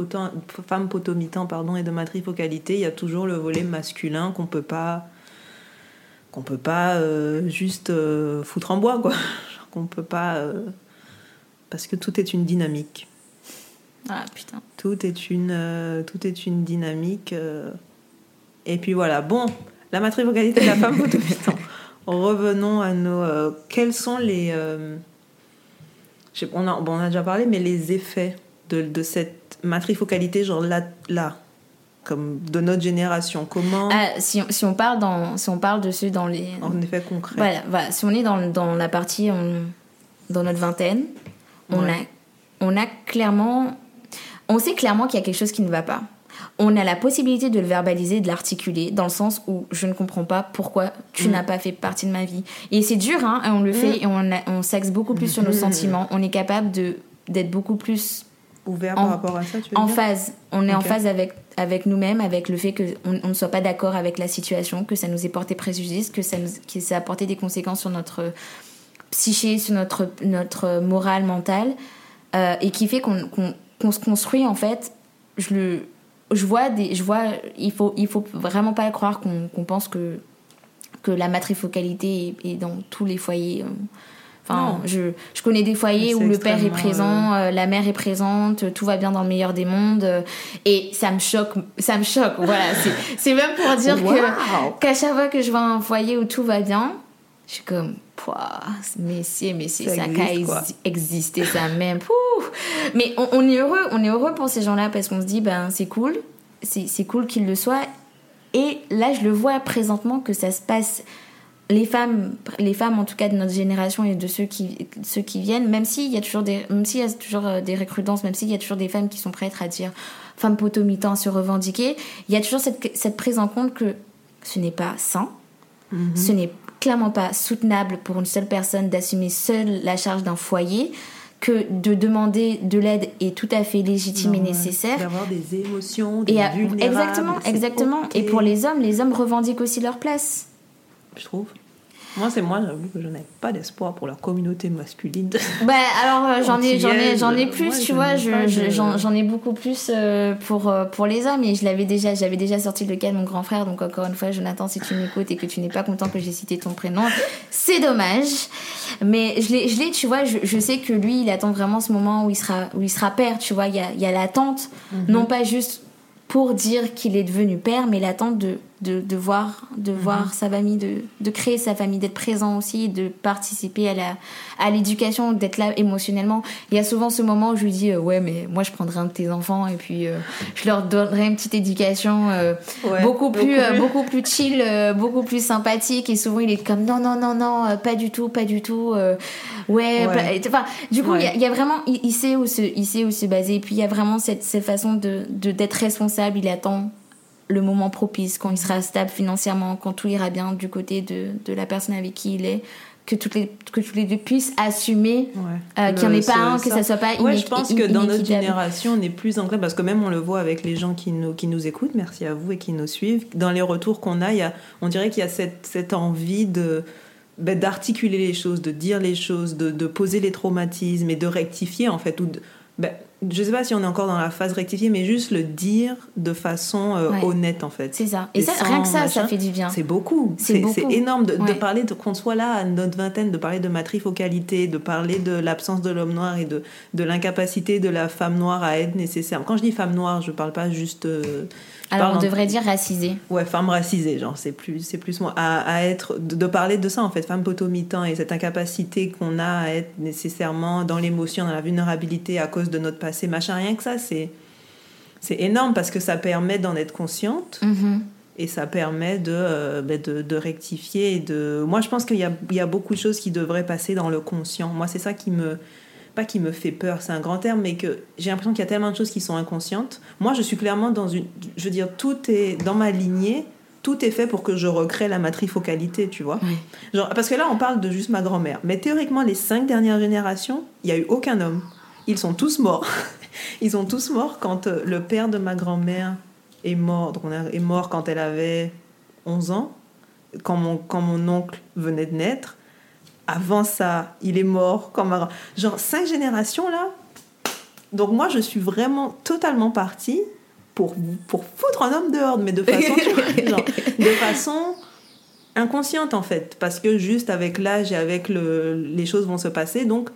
femme potomitan pardon, et de matrifocalité, il y a toujours le volet masculin qu'on peut pas qu'on peut pas euh, juste euh, foutre en bois, quoi qu'on peut pas. Euh, parce que tout est une dynamique. Ah putain. Tout est une, euh, tout est une dynamique. Euh. Et puis voilà. Bon, la matrivocalité de la femme photopitant. Revenons à nos. quels sont les. on, a, bon, on a déjà parlé, mais les effets de, de cette matrifocalité, genre là, là, comme de notre génération Comment ah, si, si, on parle dans si on parle dessus dans les en effet concret. Voilà, voilà. si on est dans, dans la partie dans notre vingtaine, on a on a clairement on sait clairement qu'il y a quelque chose qui ne va pas. On a la possibilité de le verbaliser, de l'articuler, dans le sens où je ne comprends pas pourquoi tu mm. n'as pas fait partie de ma vie. Et c'est dur, hein, on le fait mm. et on, on s'axe beaucoup plus sur nos mm. sentiments. On est capable de d'être beaucoup plus ouvert par rapport à ça, tu veux En phase. On est en phase avec, avec nous-mêmes, avec le fait qu'on on ne soit pas d'accord avec la situation, que ça nous ait porté préjudice, que ça, nous, que ça a apporté des conséquences sur notre psyché, sur notre, notre morale mentale, euh, et qui fait qu'on se construit, en fait, je le... Je vois, des, je vois il faut, il faut vraiment pas croire qu'on pense que, que la matrifocalité est, est, dans tous les foyers. Euh, je, je, connais des foyers où le père est présent, euh, la mère est présente, tout va bien dans le meilleur des mondes. Euh, et ça me choque, ça me choque. Voilà, c'est même pour dire que qu'à chaque fois que je vois un foyer où tout va bien, je suis comme, mais si, mais si, ça, a existé ça même. Mais on, on, est heureux, on est heureux pour ces gens-là parce qu'on se dit, ben c'est cool, c'est cool qu'ils le soient. Et là, je le vois présentement que ça se passe les femmes, les femmes en tout cas de notre génération et de ceux qui, ceux qui viennent, même s'il y a toujours des, même s'il y a toujours euh, des recrudences, même s'il y a toujours des femmes qui sont prêtes à dire femme potomitan, se revendiquer, il y a toujours cette, cette prise en compte que ce n'est pas sain, mhm. ce n'est clairement pas soutenable pour une seule personne d'assumer seule la charge d'un foyer que de demander de l'aide est tout à fait légitime et nécessaire. D'avoir des émotions, des et Exactement, exactement. Et pour les hommes, les hommes revendiquent aussi leur place. Je trouve. Moi, c'est moi, j'avoue que je n'ai pas d'espoir pour la communauté masculine. Bah, alors, euh, j'en ai, j'en ai, j'en ai plus, tu vois, j'en ai beaucoup plus euh, pour, euh, pour les hommes. Et je l'avais déjà, j'avais déjà sorti le cas de mon grand frère. Donc, encore une fois, Jonathan, si tu m'écoutes et que tu n'es pas content que j'ai cité ton prénom, c'est dommage. Mais je l'ai, tu vois, je, je, sais que lui, il attend vraiment ce moment où il sera, où il sera père, tu vois. Il y a, y a l'attente, mhm. non pas juste pour dire qu'il est devenu père, mais l'attente de de, de voir, de voir mhm. sa famille, de, de créer sa famille, d'être présent aussi, de participer à la à l'éducation, d'être là émotionnellement. Il y a souvent ce moment où je lui dis euh, ouais mais moi je prendrai un de tes enfants et puis euh, je leur donnerai une petite éducation euh, beaucoup plus beaucoup plus chill, beaucoup plus sympathique et souvent il est comme non non non non pas du tout pas du tout ouais, enfin du coup il y, y, a vraiment il, sait où se il sait où se baser et puis il y a vraiment cette, cette façon de d'être responsable. Il attend le moment propice, quand il sera stable financièrement, quand tout ira bien du côté de, de la personne avec qui il est, que toutes les, que tous les deux puissent assumer euh, qu'il n'y en ait pas un, que ça soit pas Ouais, je pense que dans notre génération, on est plus enclin, parce que même on le voit avec les gens qui nous, qui nous écoutent, merci à vous et qui nous suivent, dans les retours qu'on a, y a, on dirait qu'il y a cette, cette envie de ben, d'articuler les choses, de dire les choses, de, de, poser les traumatismes et de rectifier en fait, ou de, ben, je sais pas si on est encore dans la phase rectifiée, mais juste le dire de façon euh, honnête en fait. C'est ça. Et, ça, rien que ça, ça fait du bien. C'est beaucoup. C'est énorme de, de parler, qu'on soit là à notre vingtaine, de parler de matrifocalité, de parler de l'absence de l'homme noir et de, de l'incapacité de la femme noire à être nécessaire. Quand je dis femme noire, je parle pas juste. Euh, alors on devrait dire racisée. Ouais, femme racisée, genre c'est plus c'est plus moi à, à, être de, parler de ça en fait, femme potomitan et cette incapacité qu'on a à être nécessairement dans l'émotion, dans la vulnérabilité à cause de notre passé, machin, rien que ça c'est c'est énorme parce que ça permet d'en être consciente. Mm-hmm. Et ça permet de, euh, ben, de, de, rectifier. Et de... Moi, je pense qu'il y y a beaucoup de choses qui devraient passer dans le conscient. Moi, c'est ça qui me, pas qui me fait peur, c'est un grand terme, mais que j'ai l'impression qu'il y a tellement de choses qui sont inconscientes. Moi, je suis clairement dans une. Je veux dire, tout est dans ma lignée, tout est fait pour que je recrée la matrifocalité, tu vois. Genre, parce que là, on parle de juste ma grand-mère. Mais théoriquement, les cinq dernières générations, il n'y a eu aucun homme. Ils sont tous morts. Ils sont tous morts quand euh, le père de ma grand-mère est mort. Donc, on est mort quand elle avait 11 ans, quand mon, quand mon oncle venait de naître avant ça, il est mort. Comme Genre, cinq générations là. Donc, moi, je suis vraiment totalement partie pour, pour foutre un homme dehors, mais de façon, de façon inconsciente en fait. Parce que juste avec l'âge et avec le, les choses vont se passer. Donc,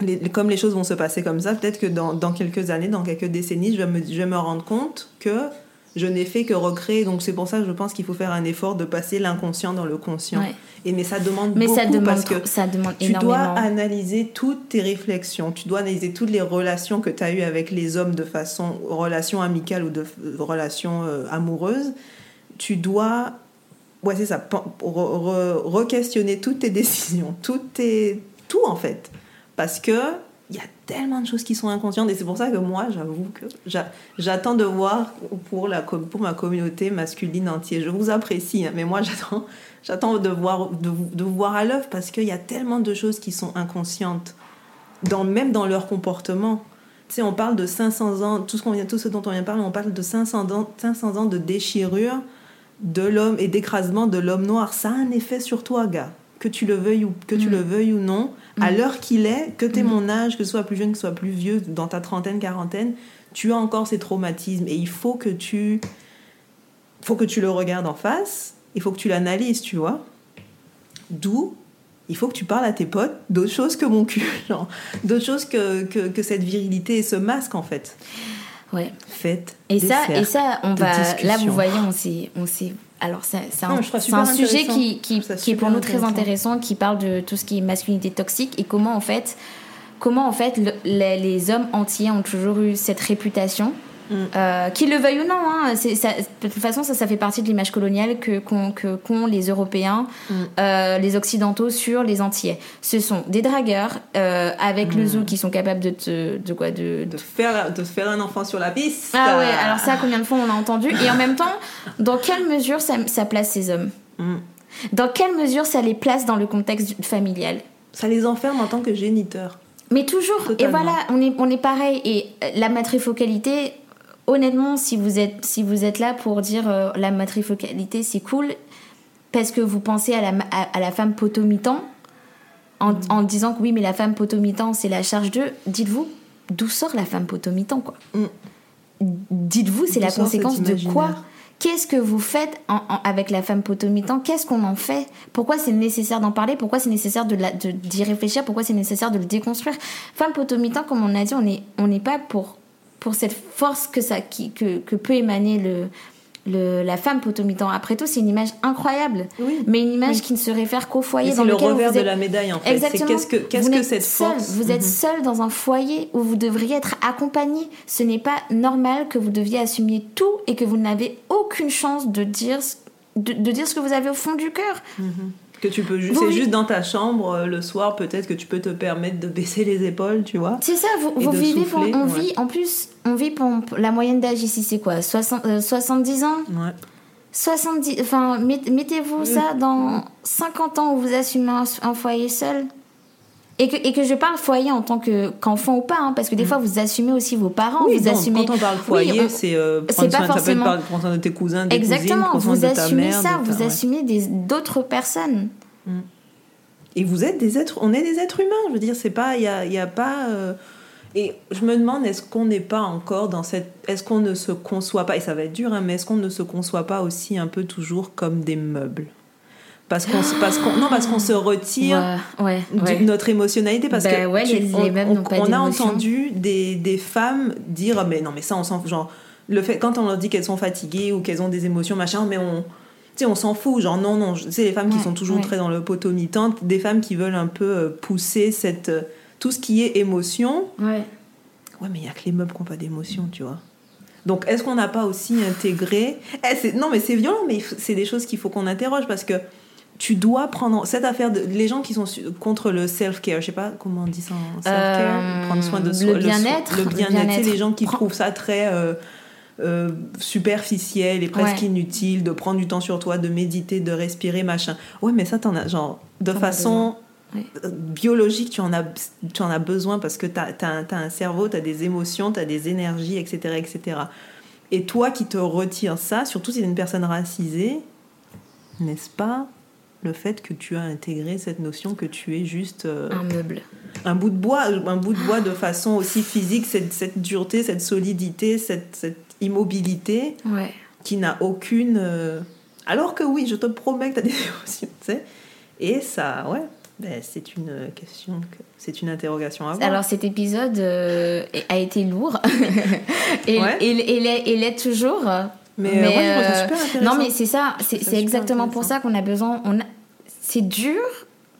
les, comme les choses vont se passer comme ça, peut-être que dans, dans, quelques années, dans quelques décennies, je vais me, je vais me rendre compte que je n'ai fait que recréer. Donc c'est pour ça que je pense qu'il faut faire un effort de passer l'inconscient dans le conscient. Et mais ça demande mais beaucoup ça demande, parce que ça demande tu dois analyser toutes tes réflexions, tu dois analyser toutes les relations que tu as eues avec les hommes de façon relation amicale ou de relation euh, amoureuse. Tu dois ouais, c'est ça, re-questionner toutes tes décisions, toutes tes tout en fait. Parce que il y a tellement de choses qui sont inconscientes et c'est pour ça que moi j'avoue que j'attends de voir pour la pour ma communauté masculine entière. Je vous apprécie hein, mais moi j'attends j'attends de voir de, de voir à l'œuvre parce qu'il y a tellement de choses qui sont inconscientes dans même dans leur comportement. Tu sais on parle de 500 ans tout ce qu'on vient tout ce dont on vient parler on parle de 500 ans 500 ans de déchirure de l'homme et d'écrasement de l'homme noir. Ça a un effet sur toi gars que tu le veuilles ou que tu le mm. veuilles ou non à mm. l'heure qu'il est, que tu mm. mon âge, que ce soit plus jeune, que ce soit plus vieux, dans ta trentaine, quarantaine, tu as encore ces traumatismes et il faut que tu faut que tu le regardes en face, il faut que tu l'analyses, tu vois. D'où il faut que tu parles à tes potes d'autres choses que mon cul, d'autres choses que, que, que, cette virilité et ce masque en fait. Ouais. Faites. Et ça, et ça, on va. Là, vous voyez, on s'est, on s'est alors c'est un, un, sujet qui, qui, qui est pour nous très intéressant, qui parle de tout ce qui est masculinité toxique et comment en fait, comment en fait les, les, hommes entiers ont toujours eu cette réputation Mm. Euh, qu'ils le veuillent ou non, hein, ça, de toute façon, ça, ça fait partie de l'image coloniale que qu'ont que, les Européens, mm. euh, les Occidentaux sur les Antillais. Ce sont des dragueurs euh, avec le mm. zoo qui sont capables de te, de quoi, de, de faire de faire un enfant sur la piste. Ah ouais, alors ça, combien de fois on a entendu Et en même temps, dans quelle mesure ça, ça place ces hommes? Dans quelle mesure ça les place dans le contexte familial? Ça les enferme en tant que géniteurs. Mais toujours. Et voilà, on est, on est pareil. Et la matrifocalité, honnêtement, si vous êtes, si vous êtes là pour dire euh, la matrifocalité c'est cool, parce que vous pensez à la, à, la femme potomitan en, mm. en, disant que oui, mais la femme potomitan, c'est la charge d'eux. Dites-vous, d'où sort la femme potomitan, quoi mm. Dites-vous, c'est la conséquence de quoi Qu'est-ce que vous faites avec la femme potomitan Qu'est-ce qu'on en fait Pourquoi c'est nécessaire d'en parler Pourquoi c'est nécessaire d'y de, réfléchir Pourquoi c'est nécessaire de le déconstruire Femme potomitan, comme on a dit, on n'est on pas pour, pour cette force que, ça, qui, que, que peut émaner le, la femme potomitan. Après tout, c'est une image incroyable, mais une image qui ne se réfère qu'au foyer dans lequel le revers de la médaille en fait. Exactement. Qu'est-ce que, qu'est-ce que cette force Vous êtes mhm. seul dans un foyer où vous devriez être accompagné. Ce n'est pas normal que vous deviez assumer tout et que vous n'avez aucune chance de dire de, dire ce que vous avez au fond du cœur. Mhm. Que tu peux juste, c'est juste dans ta chambre euh, le soir, peut-être que tu peux te permettre de baisser les épaules, tu vois. C'est ça, vous, vivez pour, on vit, en plus, on vit pour, la moyenne d'âge ici, c'est quoi 60, 70 euh, ans? Ouais. 70, enfin, mettez-vous ça dans 50 ans où vous assumez un, foyer seul? Et que, et que je parle foyer en tant qu'enfant ou pas, hein, parce que des mm. fois vous assumez aussi vos parents. Oui, vous assumez... Quand on parle foyer, c'est euh, prendre soin, pas forcément... ça peut être prendre soin de tes cousins, des Exactement, cousines, vous de ta assumez mère, ça, de vous assumez d'autres personnes. Mm. Et vous êtes des êtres, on est des êtres humains, je veux dire, c'est pas, il y a, y a, pas. Euh, et je me demande, est-ce qu'on n'est pas encore dans cette. Est-ce qu'on ne se conçoit pas, et ça va être dur, hein, mais est-ce qu'on ne se conçoit pas aussi un peu toujours comme des meubles? Parce qu'on parce qu'on non parce qu'on se retire de notre émotionnalité parce bah que les, on, on a entendu des, des, femmes dire mais non mais ça on s'en genre le fait quand on leur dit qu'elles sont fatiguées ou qu'elles ont des émotions machin mais on on s'en fout genre non non c'est les femmes qui sont toujours très dans le poteau mi-temps des femmes qui veulent un peu euh, pousser cette euh, tout ce qui est émotion. Ouais. Ouais mais il y a que les meubles qui n'ont pas d'émotion tu vois. Donc, est-ce qu'on n'a pas aussi intégré eh, Non, mais c'est violent, mais c'est des choses qu'il faut qu'on interroge parce que tu dois prendre cette affaire de les gens qui sont contre le self care je sais pas comment on dit ça self care euh, prendre soin de soi le bien-être le bien-être. Les gens qui trouvent ça très euh, euh, superficiel et presque inutile de prendre du temps sur toi de méditer de respirer machin. Ouais mais ça t'en as genre de façon biologique tu en as tu en as besoin parce que tu as, as, un cerveau tu as des émotions tu as des énergies etc etc et toi qui te retires ça surtout si tu es une personne racisée n'est-ce pas le fait que tu as intégré cette notion que tu es juste euh, un meuble. un bout de bois un bout de bois de façon aussi physique cette, cette dureté cette solidité cette, cette immobilité ouais. qui n'a aucune euh, alors que oui je te promets que tu as des émotions tu sais. Et ça ouais ben, c'est une question c'est une interrogation à avoir. alors cet épisode euh, a été lourd. Et, et, l'est toujours mais, mais ouais, super intéressant. non mais c'est ça c'est exactement pour ça qu'on a besoin on a, c'est dur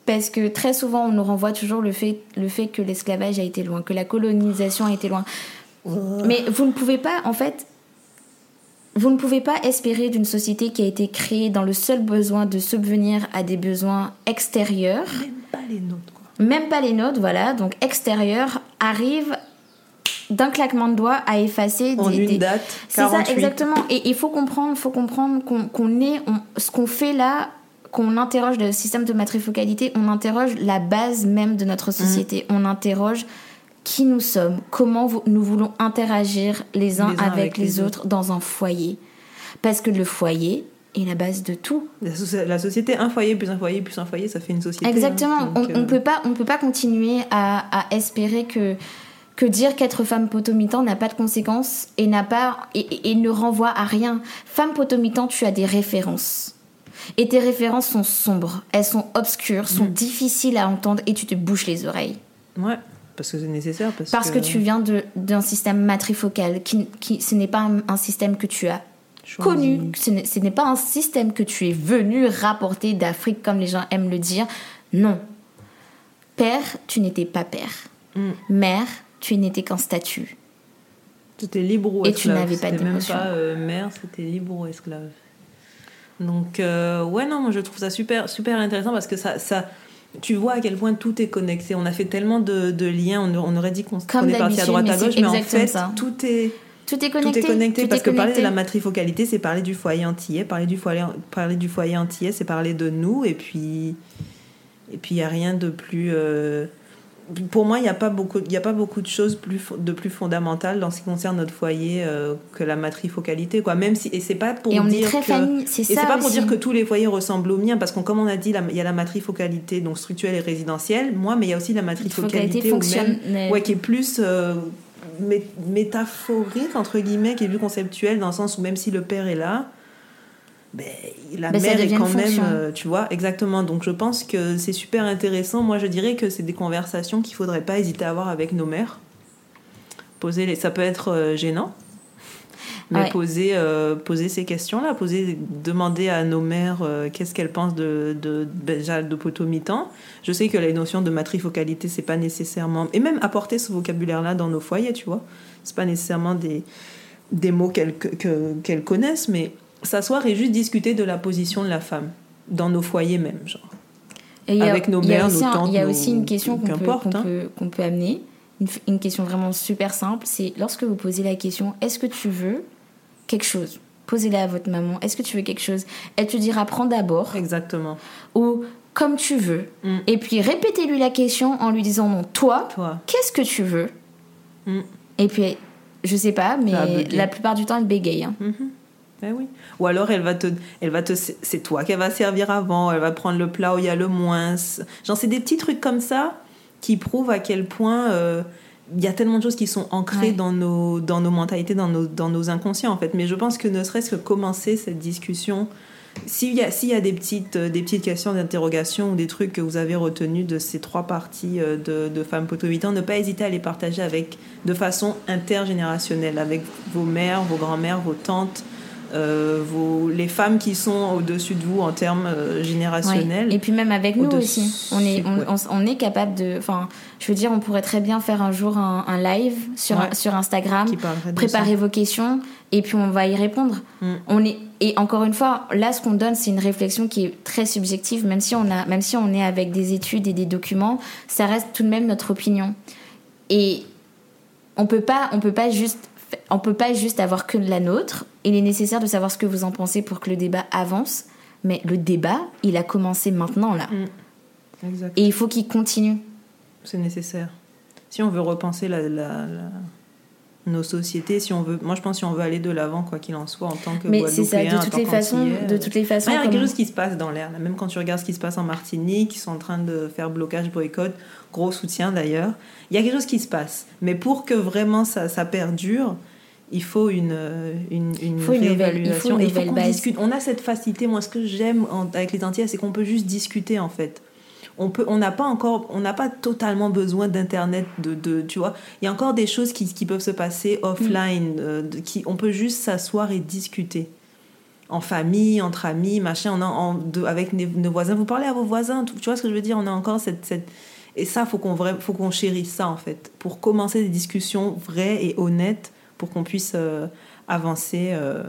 parce que très souvent on nous renvoie toujours le fait, le fait que l'esclavage a été loin, que la colonisation a été loin. Mais vous ne pouvez pas, en fait, vous ne pouvez pas espérer d'une société qui a été créée dans le seul besoin de subvenir à des besoins extérieurs. Même pas les nôtres, quoi. Même pas les nôtres, voilà. Donc extérieurs arrive d'un claquement de doigts à effacer en des, une date. C'est ça exactement. Et il faut comprendre, faut comprendre qu'on est, ce qu'on fait là qu'on interroge le système de matrifocalité, on interroge la base même de notre société. On interroge qui nous sommes, comment nous voulons interagir les uns, avec, les, autres, dans un foyer. Parce que le foyer est la base de tout. La, société, un foyer plus un foyer plus un foyer, ça fait une société. Exactement. Hein. on ne euh, pas, on peut pas continuer à, espérer que que dire qu'être femme potomitan n'a pas de conséquences et n'a pas et, ne renvoie à rien. Femme potomitan, tu as des références. Et tes références sont sombres, elles sont obscures, sont mm. difficiles à entendre et tu te bouches les oreilles. Ouais, parce que c'est nécessaire. Parce, parce que... tu viens d'un système matrifocal, qui, qui ce n'est pas un, système que tu as connu, ce n'est pas un système que tu es venu rapporter d'Afrique comme les gens aiment le dire. Non. Père, tu n'étais pas père. Mm. Mère, tu n'étais qu'un statut. C'était libre ou esclave. Et tu n'avais pas d'émotion. même pas euh, mère, c'était libre ou esclave. Donc, euh, ouais, non, moi je trouve ça super, super intéressant parce que ça, ça, tu vois à quel point tout est connecté. On a fait tellement de, de liens, on, aurait dit qu'on est parti à droite à gauche, mais en fait, tout est. Tout est connecté. Tout est connecté parce que parler de la matrifocalité, c'est parler du foyer antillais. Parler du foyer, parler du foyer antillais, c'est parler de nous. Et puis, et puis il n'y a rien de plus. Euh, pour moi, il n'y a, pas beaucoup, a pas beaucoup de choses plus, de plus fondamentales dans ce qui concerne notre foyer euh, que la matrifocalité. Quoi. Même si, et c'est pas pour et on dire est très que, c'est et pas pour dire que tous les foyers ressemblent aux miens, parce que comme on a dit, il y a la matrifocalité donc structurelle et résidentielle, moi, mais il y a aussi la matrifocalité Focalité ou même- fonctionnelle. ouais, qui est plus euh, mé- métaphorique, entre guillemets, qui est plus conceptuelle, dans le sens où même si le père est là, ben, la Ben, mère est quand même, euh, tu vois, exactement. Donc je pense que c'est super intéressant. Moi, je dirais que c'est des conversations qu'il faudrait pas hésiter à avoir avec nos mères. Poser les... Ça peut être euh, gênant, mais Ouais. poser, euh, poser ces questions-là, poser, demander à nos mères qu'est-ce qu'elles pensent de, de, ben, déjà de potomitan. Je sais que les notions de matrifocalité, c'est pas nécessairement. Et même apporter ce vocabulaire-là dans nos foyers, tu vois. C'est pas nécessairement des, des mots qu'elles que- que- qu'elles connaissent, mais s'asseoir et juste discuter de la position de la femme dans nos foyers même, genre. Et a- avec nos mères, nos tantes, Il y a nos- aussi une question qu'on peut, hein. peut, qu'on peut amener. Une, question vraiment super simple. C'est lorsque vous posez la question est-ce que tu veux quelque chose? Posez-la à votre maman. Est-ce que tu veux quelque chose? Elle te dira prends d'abord Exactement. ou comme tu veux. Mm. Et puis répétez-lui la question en lui disant non, toi, Toi. qu'est-ce que tu veux? Mm. Et puis, je sais pas, mais la plupart du temps, elle bégaye. hein. Mhm. Ben oui. Ou alors elle va te, elle va te, c'est toi qu'elle va servir avant. Elle va prendre le plat où il y a le moins. Genre c'est des petits trucs comme ça qui prouvent à quel point euh, il y a tellement de choses qui sont ancrées Ouais. dans nos, dans nos mentalités, dans nos, dans nos inconscients en fait. Mais je pense que ne serait-ce que commencer cette discussion. S'il y a, s'il y a des, petites, des petites questions d'interrogation ou des trucs que vous avez retenus de ces trois parties euh, de, de Femmes Potomitan, ne pas hésiter à les partager avec, de façon intergénérationnelle avec vos mères, vos grands-mères, vos tantes, euh, vos, les femmes qui sont au-dessus de vous en termes euh, générationnels. Ouais. Et puis même avec nous aussi, on est, on, ouais. on- on est capable de. Enfin, je veux dire, on pourrait très bien faire un jour un, un live sur, Ouais. sur Instagram, préparer vos questions et puis on va y répondre. Mm. On est et encore une fois, là, ce qu'on donne, c'est une réflexion qui est très subjective, même si on a, même si on est avec des études et des documents, ça reste tout de même notre opinion. Et on peut pas, on peut pas juste, on peut pas juste avoir que la nôtre. Il est nécessaire de savoir ce que vous en pensez pour que le débat avance. Mais le débat, il a commencé maintenant là. Exact. et il faut qu'il continue. C'est nécessaire. Si on veut repenser la, la- la- nos sociétés, si on veut, moi je pense si on veut aller de l'avant, quoi qu'il en soit, en tant que Mais c'est ça, de toutes les façons, de toutes les façons. Il y a quelque chose qui se passe dans l'air. Même quand tu regardes ce qui se passe en Martinique, ils sont en train de faire blocage, boycott, gros soutien d'ailleurs. Il y a quelque chose qui se passe. Mais pour que vraiment ça, ça perdure, il faut une, euh, une, une faut une nouvelle- il réévaluation. faut une il faut qu'on discute. On a cette facilité. Moi, ce que j'aime avec les Antillais, c'est qu'on peut juste discuter en fait. On peut, on n'a pas encore, on n'a pas totalement besoin d'internet, de, de, tu vois. Il y a encore des choses qui, qui peuvent se passer offline, euh, de- qui, on peut juste s'asseoir et discuter en famille, entre amis, machin. On a, en, de- avec nos, voisins, vous parlez à vos voisins, tout- tu vois ce que je veux dire? On a encore cette, cette et ça, faut qu'on faut qu'on chérisse ça en fait, pour commencer des discussions vraies et honnêtes, pour qu'on puisse euh, avancer euh,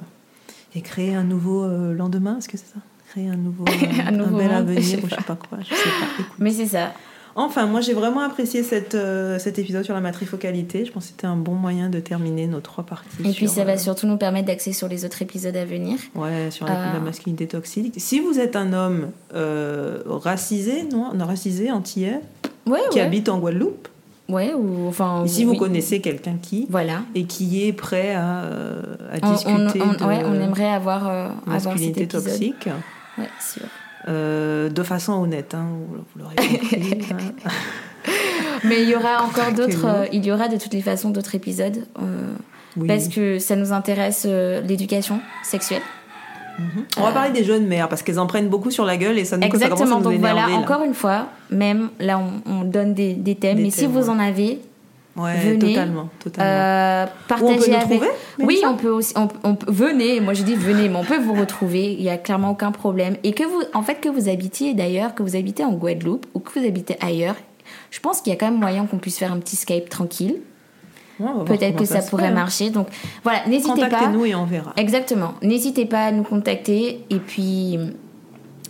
et créer un nouveau euh, lendemain. Est-ce que c'est ça? Créer un nouveau, Un nouveau bel monde, avenir, je sais ou je sais pas. quoi. Je sais pas. Écoute. Mais c'est ça. Enfin, moi j'ai vraiment apprécié cette, euh, cet épisode sur la matrifocalité. Je pense que c'était un bon moyen de terminer nos trois parties. Et puis ça euh, va surtout nous permettre d'axer sur les autres épisodes à venir. Ouais, sur la, Euh. la masculinité toxique. Si vous êtes un homme racisé, non, non, racisé, antillais, Ouais, qui ouais. habite en Guadeloupe, Ouais, ou enfin. si vous oui. connaissez quelqu'un qui, Voilà. et qui est prêt à, euh, à On, on, discuter on- de ouais, on aimerait avoir, euh, avoir cet masculinité toxique, Ouais, sûr. euh, de façon honnête, hein, vous, l'aurez compris. hein. Mais il y aura encore d'autres. Euh, il y aura de toutes les façons d'autres épisodes Oui. parce que ça nous intéresse l'éducation sexuelle. On va parler des jeunes mères parce qu'elles en prennent beaucoup sur la gueule et ça nous, ça commence à Exactement. nous Donc voilà, là. encore une fois, même là, on, on donne des, des thèmes. Des mais si vous ouais. en avez, Ouais, venez, totalement, totalement. euh, Où on partagez peut nous avec. trouver Oui, on peut aussi. On, on peut- venez. Moi, j'ai dit venez, mais on peut vous retrouver. Il y a clairement aucun problème. Et que vous, en fait, que vous habitiez d'ailleurs, que vous habitez en Guadeloupe ou que vous habitez ailleurs, je pense qu'il y a quand même moyen qu'on puisse faire un petit Skype tranquille. Ouais, Peut-être que ça, pourrait hein. marcher. Donc voilà, n'hésitez pas. Contactez-nous et on verra. Exactement. N'hésitez pas à nous contacter. Et puis,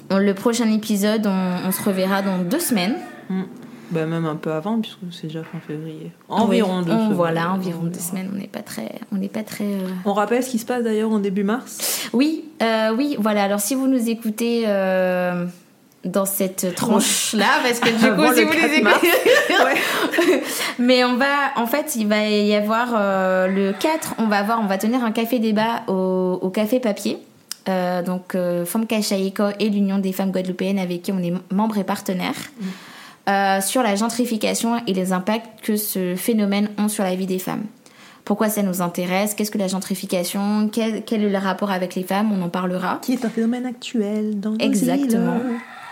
on- le prochain épisode, on, on se reverra dans deux semaines. Ben, même un peu avant, puisque c'est déjà fin février. Environ Oui, deux on- semaines. Voilà, environ deux semaines. On n'est pas très. On n'est pas très euh, On rappelle ce qui se passe d'ailleurs en début mars? Oui, euh, oui, voilà. Alors, si vous nous écoutez. euh, dans cette tranche-là, parce que du coup, si vous 4 les écoutez. Mais on va, en fait, il va y avoir euh, le 4, on va avoir, on va tenir un café débat au, café papier. Euh, donc, euh, Femka et l'Union des femmes guadeloupéennes avec qui on est membre et partenaire. Mm. Euh, sur la gentrification et les impacts que ce phénomène ont sur la vie des femmes. Pourquoi ça nous intéresse? Qu'est-ce que la gentrification? Quel, quel, est le rapport avec les femmes? On en parlera. Qui est un phénomène actuel dans nos Exactement.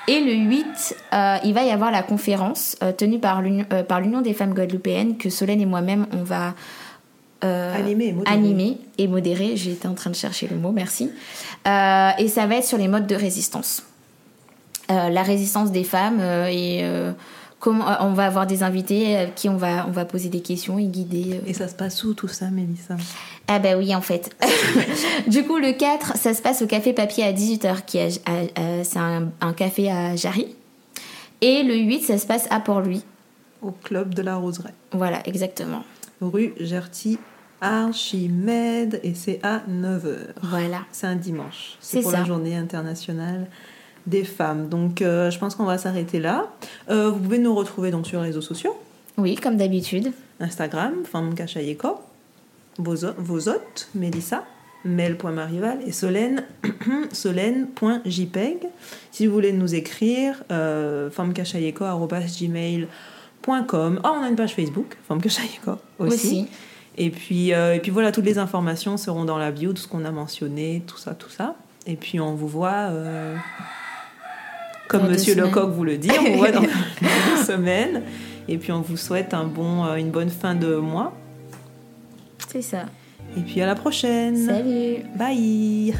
Et le 8, euh, il va y avoir la conférence euh, tenue par l'Union des femmes guadeloupéennes que Solène et moi-même, on va animer, animer, et modérer. J'étais en train de chercher le mot, merci. et ça va être sur les modes de résistance. la résistance des femmes et Comment, euh, on va avoir des invités à qui on va, on va poser des questions et guider. Euh. Et ça se passe où tout ça, Mélissa? Ah bah oui, en fait. du coup, le 4, ça se passe au Café Papier à 18h, qui c'est un, café à Jarry. Et le 8, ça se passe à Port-Louis. Au Club de la Roseraie. Voilà, exactement. Rue Gerty Archimède et c'est à 9h. Voilà. C'est un dimanche. C'est pour la journée internationale des femmes. Donc euh, je pense qu'on va s'arrêter là. Euh, vous pouvez nous retrouver donc sur les réseaux sociaux. Oui, comme d'habitude. Instagram, Femme Kachayeko, vos, vos hôtes, Mélissa, mel.marival et Solène, solène.jpeg. Si vous voulez nous écrire, euh, gmail.com. Oh, on a une page Facebook, Femme Kachayeko aussi. Et puis, euh, et puis voilà, toutes les informations seront dans la bio, tout ce qu'on a mentionné, tout ça, tout ça. Et puis on vous voit comme Monsieur Lecoq vous le dit, on vous voit dans deux semaines. Et puis on vous souhaite un bon, euh, une bonne fin de mois. C'est ça. Et puis à la prochaine. Salut. Bye.